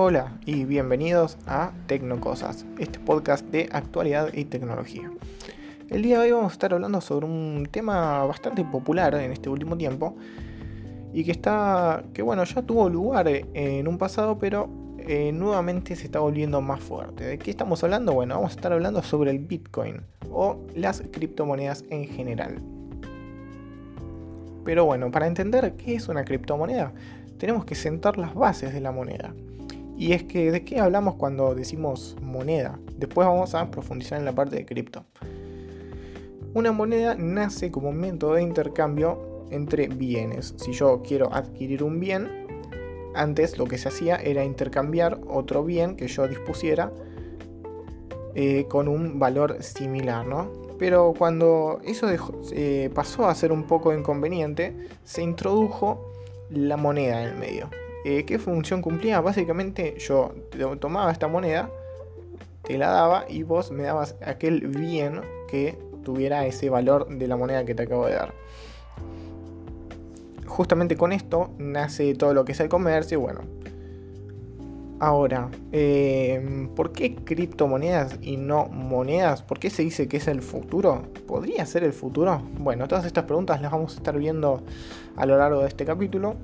Hola y bienvenidos a Tecnocosas, este podcast de actualidad y tecnología. El día de hoy vamos a estar hablando sobre un tema bastante popular en este último tiempo y que está, que bueno, ya tuvo lugar en un pasado, pero eh, nuevamente se está volviendo más fuerte. ¿De qué estamos hablando? Bueno, vamos a estar hablando sobre el Bitcoin o las criptomonedas en general. Pero bueno, para entender qué es una criptomoneda, tenemos que sentar las bases de la moneda. Y es que, ¿de qué hablamos cuando decimos moneda? Después vamos a profundizar en la parte de cripto. Una moneda nace como un método de intercambio entre bienes. Si yo quiero adquirir un bien, antes lo que se hacía era intercambiar otro bien que yo dispusiera eh, con un valor similar, ¿no? Pero cuando eso eh, pasó a ser un poco inconveniente, se introdujo la moneda en el medio. Eh, ¿Qué función cumplía? Básicamente yo tomaba esta moneda, te la daba y vos me dabas aquel bien que tuviera ese valor de la moneda que te acabo de dar. Justamente con esto nace todo lo que es el comercio bueno. Ahora, eh, ¿por qué criptomonedas y no monedas? ¿Por qué se dice que es el futuro? ¿Podría ser el futuro? Bueno, todas estas preguntas las vamos a estar viendo a lo largo de este capítulo.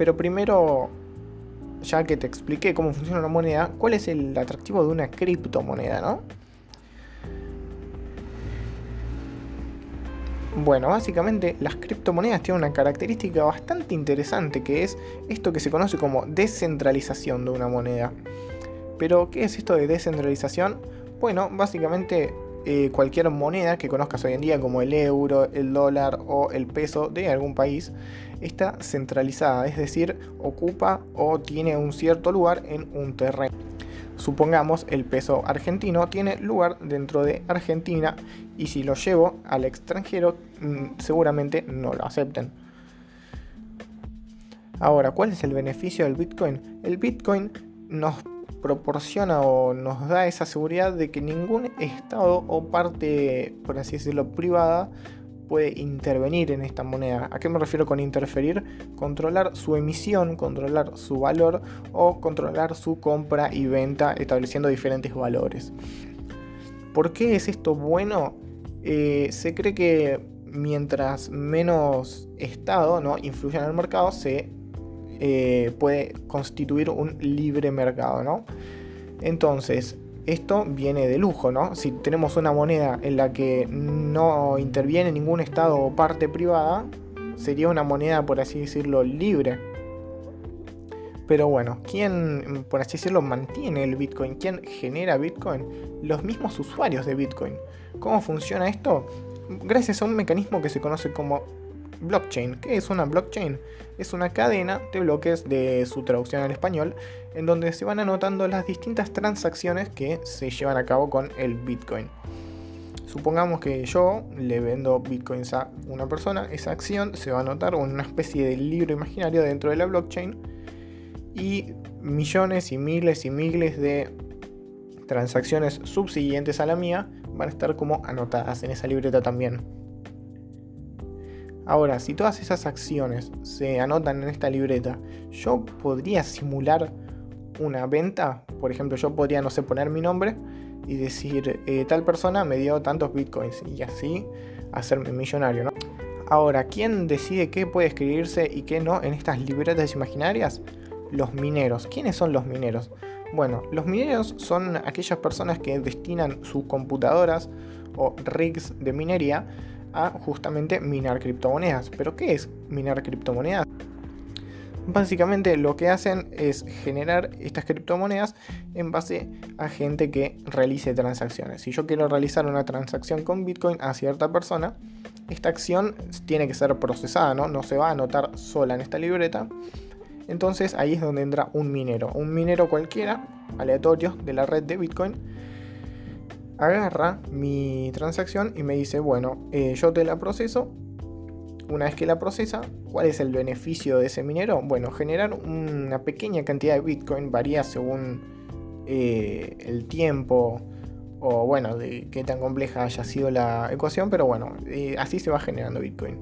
Pero primero, ya que te expliqué cómo funciona una moneda, ¿cuál es el atractivo de una criptomoneda, no? Bueno, básicamente las criptomonedas tienen una característica bastante interesante que es esto que se conoce como descentralización de una moneda. Pero, ¿qué es esto de descentralización? Bueno, básicamente eh, cualquier moneda que conozcas hoy en día como el euro, el dólar o el peso de algún país está centralizada, es decir, ocupa o tiene un cierto lugar en un terreno. Supongamos el peso argentino tiene lugar dentro de Argentina y si lo llevo al extranjero mm, seguramente no lo acepten. Ahora, ¿cuál es el beneficio del Bitcoin? El Bitcoin nos proporciona o nos da esa seguridad de que ningún estado o parte, por así decirlo, privada puede intervenir en esta moneda. ¿A qué me refiero con interferir? Controlar su emisión, controlar su valor o controlar su compra y venta estableciendo diferentes valores. ¿Por qué es esto bueno? Eh, se cree que mientras menos Estado ¿no? influya en el mercado, se eh, puede constituir un libre mercado. ¿no? Entonces, esto viene de lujo, ¿no? Si tenemos una moneda en la que no interviene ningún estado o parte privada, sería una moneda, por así decirlo, libre. Pero bueno, ¿quién, por así decirlo, mantiene el Bitcoin? ¿Quién genera Bitcoin? Los mismos usuarios de Bitcoin. ¿Cómo funciona esto? Gracias a un mecanismo que se conoce como blockchain. ¿Qué es una blockchain? Es una cadena de bloques de su traducción al español en donde se van anotando las distintas transacciones que se llevan a cabo con el Bitcoin. Supongamos que yo le vendo bitcoins a una persona, esa acción se va a anotar en una especie de libro imaginario dentro de la blockchain y millones y miles y miles de transacciones subsiguientes a la mía van a estar como anotadas en esa libreta también. Ahora, si todas esas acciones se anotan en esta libreta, yo podría simular una venta. Por ejemplo, yo podría, no sé, poner mi nombre y decir, eh, tal persona me dio tantos bitcoins y así hacerme millonario, ¿no? Ahora, ¿quién decide qué puede escribirse y qué no en estas libretas imaginarias? Los mineros. ¿Quiénes son los mineros? Bueno, los mineros son aquellas personas que destinan sus computadoras o rigs de minería a justamente minar criptomonedas. ¿Pero qué es minar criptomonedas? Básicamente lo que hacen es generar estas criptomonedas en base a gente que realice transacciones. Si yo quiero realizar una transacción con Bitcoin a cierta persona, esta acción tiene que ser procesada, ¿no? No se va a anotar sola en esta libreta. Entonces ahí es donde entra un minero. Un minero cualquiera, aleatorio, de la red de Bitcoin, agarra mi transacción y me dice, bueno, eh, yo te la proceso una vez que la procesa, ¿cuál es el beneficio de ese minero? Bueno, generar una pequeña cantidad de Bitcoin varía según eh, el tiempo o bueno, de qué tan compleja haya sido la ecuación, pero bueno, eh, así se va generando Bitcoin.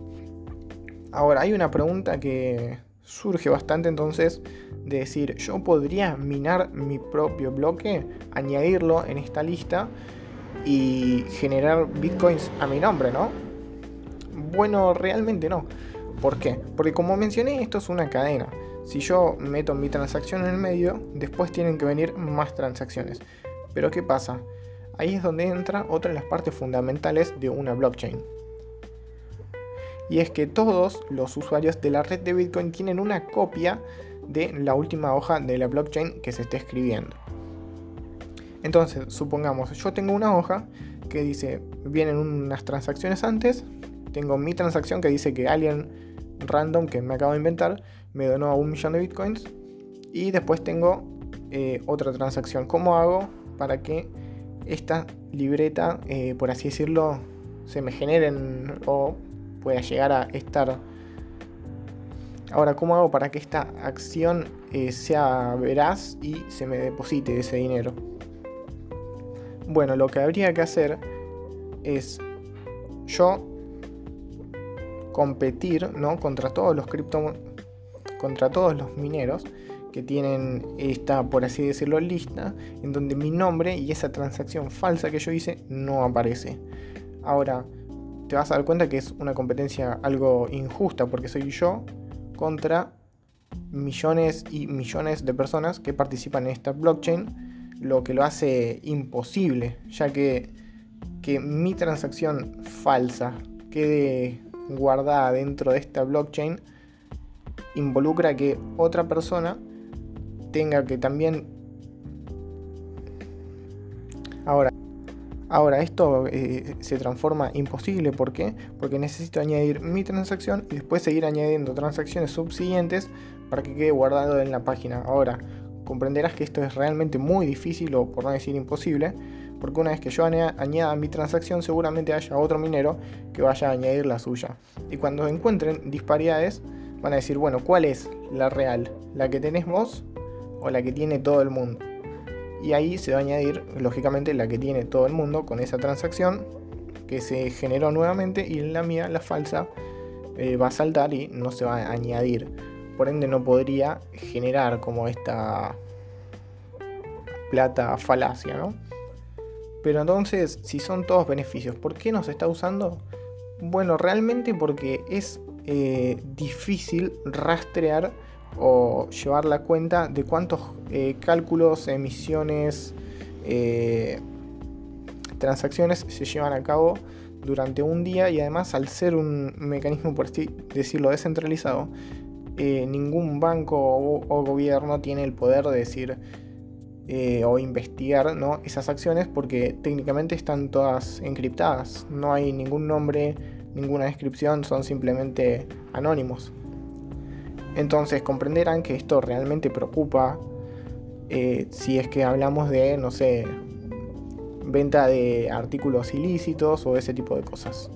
Ahora, hay una pregunta que surge bastante entonces de decir, yo podría minar mi propio bloque, añadirlo en esta lista y generar bitcoins a mi nombre, ¿no? Bueno, realmente no. ¿Por qué? Porque como mencioné, esto es una cadena. Si yo meto mi transacción en el medio, después tienen que venir más transacciones. Pero ¿qué pasa? Ahí es donde entra otra de las partes fundamentales de una blockchain. Y es que todos los usuarios de la red de Bitcoin tienen una copia de la última hoja de la blockchain que se esté escribiendo. Entonces, supongamos, yo tengo una hoja que dice, vienen unas transacciones antes, tengo mi transacción que dice que alguien random que me acabo de inventar me donó un millón de bitcoins y después tengo eh, otra transacción. ¿Cómo hago para que esta libreta, eh, por así decirlo, se me generen o pueda llegar a estar Ahora, ¿cómo hago para que esta acción eh, sea veraz y se me deposite ese dinero? Bueno, lo que habría que hacer es yo competir ¿no? contra todos los cripto contra todos los mineros que tienen esta, por así decirlo, lista, en donde mi nombre y esa transacción falsa que yo hice no aparece. Ahora, te vas a dar cuenta que es una competencia algo injusta, porque soy yo contra millones y millones de personas que participan en esta blockchain, lo que lo hace imposible, ya que, que mi transacción falsa quede guardada dentro de esta blockchain involucra que otra persona tenga que también ahora Ahora, esto eh, se transforma imposible. ¿Por qué? Porque necesito añadir mi transacción y después seguir añadiendo transacciones subsiguientes para que quede guardado en la página. Ahora, comprenderás que esto es realmente muy difícil o por no decir imposible. Porque una vez que yo añada mi transacción, seguramente haya otro minero que vaya a añadir la suya. Y cuando encuentren disparidades, van a decir, bueno, ¿cuál es la real? ¿La que tenés vos o la que tiene todo el mundo? y ahí se va a añadir lógicamente la que tiene todo el mundo con esa transacción que se generó nuevamente y la mía, la falsa, eh, va a saltar y no se va a añadir. Por ende no podría generar como esta plata falacia, ¿no? Pero entonces, si son todos beneficios, ¿por qué no se está usando? Bueno, realmente porque es eh, difícil rastrear o llevar la cuenta de cuántos eh, cálculos, emisiones, eh, transacciones se llevan a cabo durante un día y además al ser un mecanismo, por así decirlo, descentralizado, eh, ningún banco o, gobierno tiene el poder de decir o investigar ¿no? esas acciones porque técnicamente están todas encriptadas, no hay ningún nombre, ninguna descripción, son simplemente anónimos. Entonces comprenderán que esto realmente preocupa eh, si es que hablamos de, no sé, venta de artículos ilícitos o ese tipo de cosas.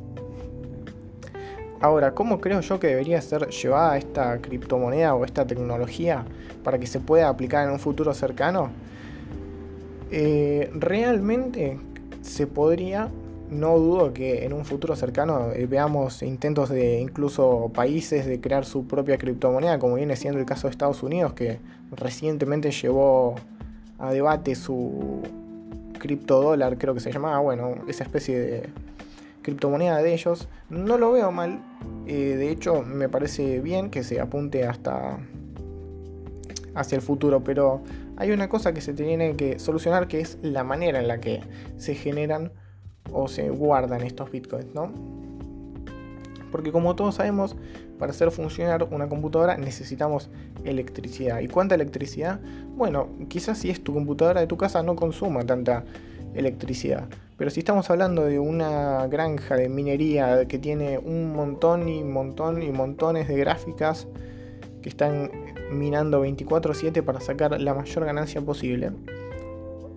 Ahora, ¿cómo creo yo que debería ser llevada esta criptomoneda o esta tecnología para que se pueda aplicar en un futuro cercano? Eh, realmente se podría no dudo que en un futuro cercano eh, veamos intentos de incluso países de crear su propia criptomoneda, como viene siendo el caso de Estados Unidos, que recientemente llevó a debate su criptodólar, creo que se llamaba, bueno, esa especie de criptomoneda de ellos. No lo veo mal, eh, de hecho me parece bien que se apunte hasta hacia el futuro, pero hay una cosa que se tiene que solucionar que es la manera en la que se generan o se guardan estos bitcoins, ¿no? Porque como todos sabemos, para hacer funcionar una computadora necesitamos electricidad. ¿Y cuánta electricidad? Bueno, quizás si es tu computadora de tu casa no consuma tanta electricidad. Pero si estamos hablando de una granja de minería que tiene un montón y montón y montones de gráficas que están minando 24/7 para sacar la mayor ganancia posible,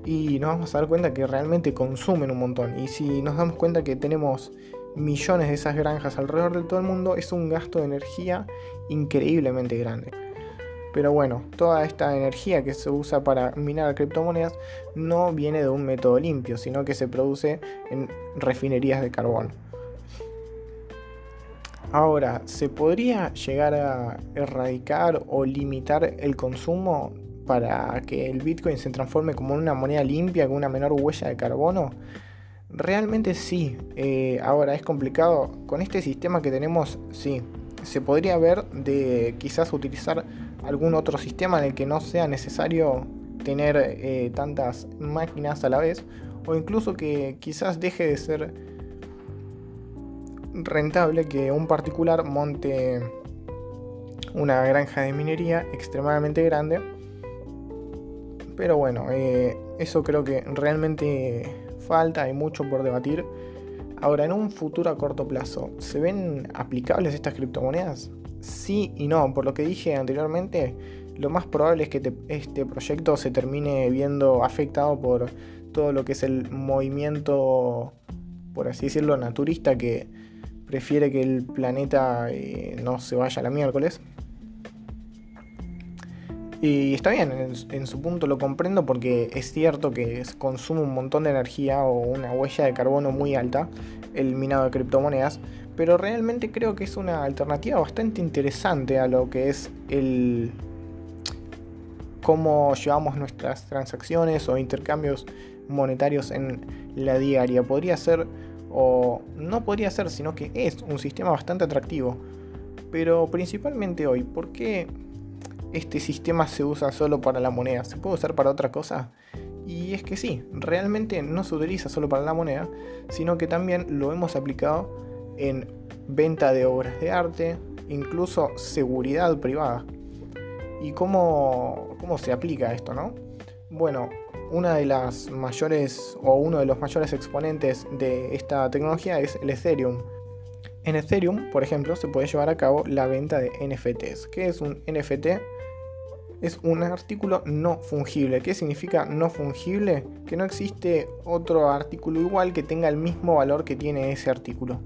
y nos vamos a dar cuenta que realmente consumen un montón. Y si nos damos cuenta que tenemos millones de esas granjas alrededor de todo el mundo, es un gasto de energía increíblemente grande. Pero bueno, toda esta energía que se usa para minar criptomonedas no viene de un método limpio, sino que se produce en refinerías de carbón. Ahora, ¿se podría llegar a erradicar o limitar el consumo para que el Bitcoin se transforme como una moneda limpia con una menor huella de carbono? Realmente sí. Eh, ahora es complicado. Con este sistema que tenemos, sí. Se podría ver de quizás utilizar algún otro sistema en el que no sea necesario tener eh, tantas máquinas a la vez. O incluso que quizás deje de ser rentable que un particular monte una granja de minería extremadamente grande. Pero bueno, eh, eso creo que realmente falta, hay mucho por debatir. Ahora, en un futuro a corto plazo, ¿se ven aplicables estas criptomonedas? Sí y no, por lo que dije anteriormente, lo más probable es que este proyecto se termine viendo afectado por todo lo que es el movimiento, por así decirlo, naturista que prefiere que el planeta eh, no se vaya a la miércoles. Y está bien, en, su punto lo comprendo porque es cierto que consume un montón de energía o una huella de carbono muy alta el minado de criptomonedas, pero realmente creo que es una alternativa bastante interesante a lo que es el cómo llevamos nuestras transacciones o intercambios monetarios en la diaria. Podría ser o no podría ser, sino que es un sistema bastante atractivo. Pero principalmente hoy, ¿por qué este sistema se usa solo para la moneda? ¿Se puede usar para otra cosa? Y es que sí, realmente no se utiliza solo para la moneda, sino que también lo hemos aplicado en venta de obras de arte, incluso seguridad privada. ¿Y cómo, cómo se aplica esto, no? Bueno, una de las mayores o uno de los mayores exponentes de esta tecnología es el Ethereum. En Ethereum, por ejemplo, se puede llevar a cabo la venta de NFTs. ¿Qué es un NFT? Es un artículo no fungible. ¿Qué significa no fungible? Que no existe otro artículo igual que tenga el mismo valor que tiene ese artículo.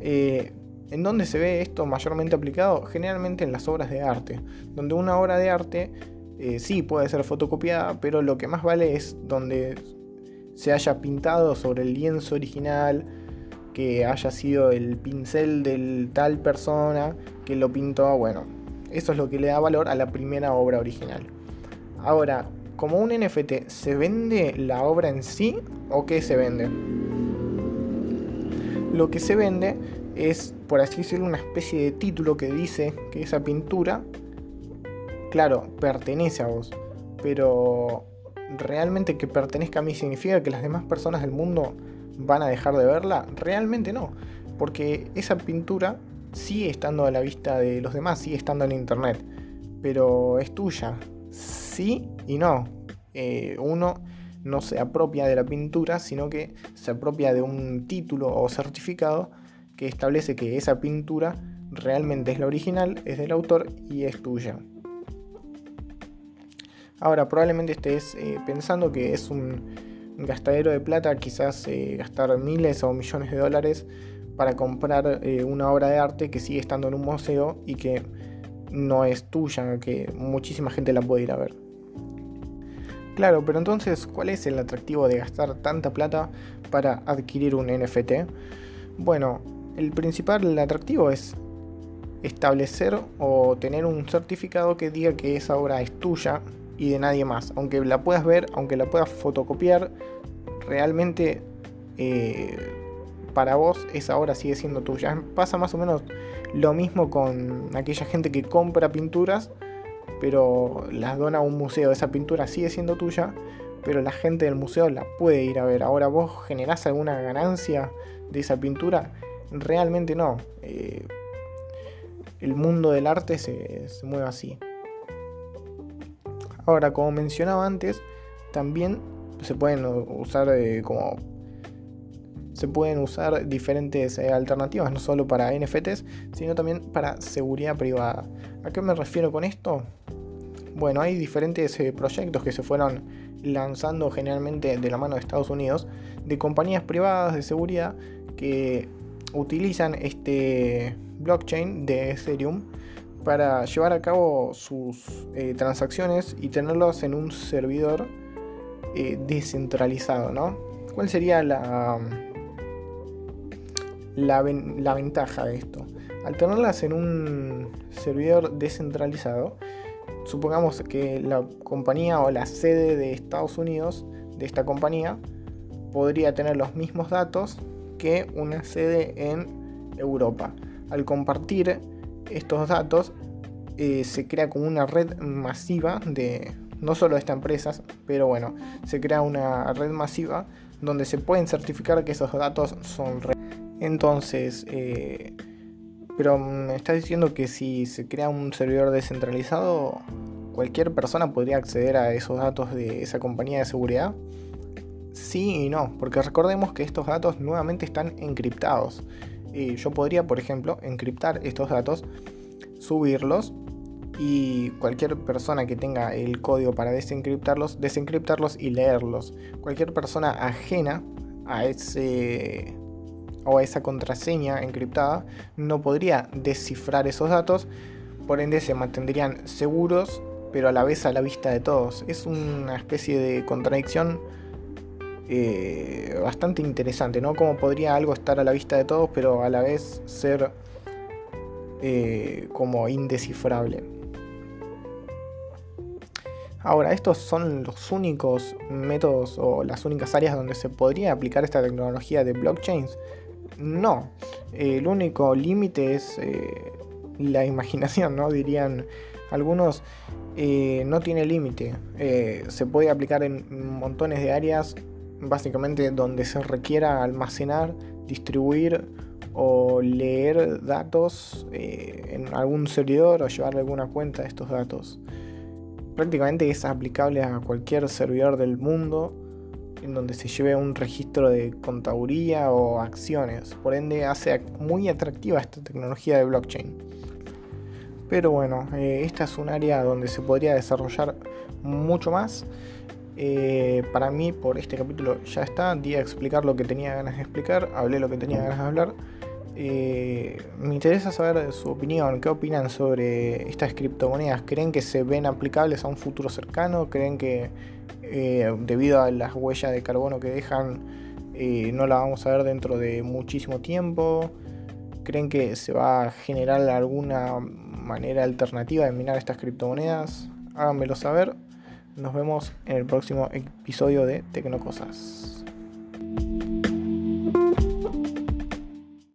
Eh, ¿En dónde se ve esto mayormente aplicado? Generalmente en las obras de arte, donde una obra de arte eh, sí puede ser fotocopiada, pero lo que más vale es donde se haya pintado sobre el lienzo original, que haya sido el pincel del tal persona que lo pintó, bueno, eso es lo que le da valor a la primera obra original. Ahora, como un NFT, ¿se vende la obra en sí o qué se vende? Lo que se vende es, por así decirlo, una especie de título que dice que esa pintura claro, pertenece a vos, pero realmente que pertenezca a mí significa que las demás personas del mundo van a dejar de verla? Realmente no, porque esa pintura sigue estando a la vista de los demás, sigue estando en internet, pero es tuya, sí y no. Eh, uno no se apropia de la pintura, sino que se apropia de un título o certificado que establece que esa pintura realmente es la original, es del autor y es tuya. Ahora, probablemente estés eh, pensando que es un gastadero de plata, quizás eh, gastar miles o millones de dólares para comprar eh, una obra de arte que sigue estando en un museo y que no es tuya, que muchísima gente la puede ir a ver. Claro, pero entonces, ¿cuál es el atractivo de gastar tanta plata para adquirir un NFT? Bueno, el principal atractivo es establecer o tener un certificado que diga que esa obra es tuya y de nadie más. Aunque la puedas ver, aunque la puedas fotocopiar, realmente eh, para vos esa obra sigue siendo tuya. Pasa más o menos lo mismo con aquella gente que compra pinturas, pero las dona a un museo. Esa pintura sigue siendo tuya, pero la gente del museo la puede ir a ver. Ahora vos generás alguna ganancia de esa pintura. Realmente no. Eh, el mundo del arte se mueve así. Ahora, como mencionaba antes, también se pueden usar eh, como se pueden usar diferentes eh, alternativas, no solo para NFTs, sino también para seguridad privada. ¿A qué me refiero con esto? Bueno, hay diferentes eh, proyectos que se fueron lanzando generalmente de la mano de Estados Unidos, de compañías privadas de seguridad que utilizan este blockchain de Ethereum para llevar a cabo sus eh, transacciones y tenerlos en un servidor descentralizado, ¿no? ¿Cuál sería la, la, ventaja de esto? Al tenerlas en un servidor descentralizado, supongamos que la compañía o la sede de Estados Unidos de esta compañía podría tener los mismos datos que una sede en Europa. Al compartir estos datos eh, se crea como una red masiva de no solo estas empresas, pero bueno, se crea una red masiva donde se pueden certificar que esos datos son reales. Entonces, eh, pero me estás diciendo que si se crea un servidor descentralizado, cualquier persona podría acceder a esos datos de esa compañía de seguridad. Sí y no, porque recordemos que estos datos nuevamente están encriptados. Y yo podría, por ejemplo, encriptar estos datos, subirlos y cualquier persona que tenga el código para desencriptarlos, desencriptarlos y leerlos. Cualquier persona ajena a ese o esa contraseña encriptada no podría descifrar esos datos, por ende se mantendrían seguros, pero a la vez a la vista de todos. Es una especie de contradicción eh, bastante interesante, ¿no? Cómo podría algo estar a la vista de todos, pero a la vez ser eh, como indescifrable. Ahora, estos son los únicos métodos o las únicas áreas donde se podría aplicar esta tecnología de blockchains. No, el único límite es eh, la imaginación, ¿no? Dirían algunos, eh, no tiene límite. Eh, se puede aplicar en montones de áreas, básicamente donde se requiera almacenar, distribuir o leer datos en algún servidor o llevar alguna cuenta de estos datos prácticamente es aplicable a cualquier servidor del mundo en donde se lleve un registro de contaduría o acciones. Por ende hace muy atractiva esta tecnología de blockchain. Pero bueno, eh, esta es un área donde se podría desarrollar mucho más. Eh, para mí por este capítulo ya está. Di a explicar lo que tenía ganas de explicar. Hablé lo que tenía ganas de hablar. Eh, me interesa saber su opinión. ¿Qué opinan sobre estas criptomonedas? ¿Creen que se ven aplicables a un futuro cercano? ¿Creen que eh, debido a las huellas de carbono que dejan eh, no la vamos a ver dentro de muchísimo tiempo? ¿Creen que se va a generar alguna manera alternativa de minar estas criptomonedas? Háganmelo saber. Nos vemos en el próximo episodio de Tecnocosas.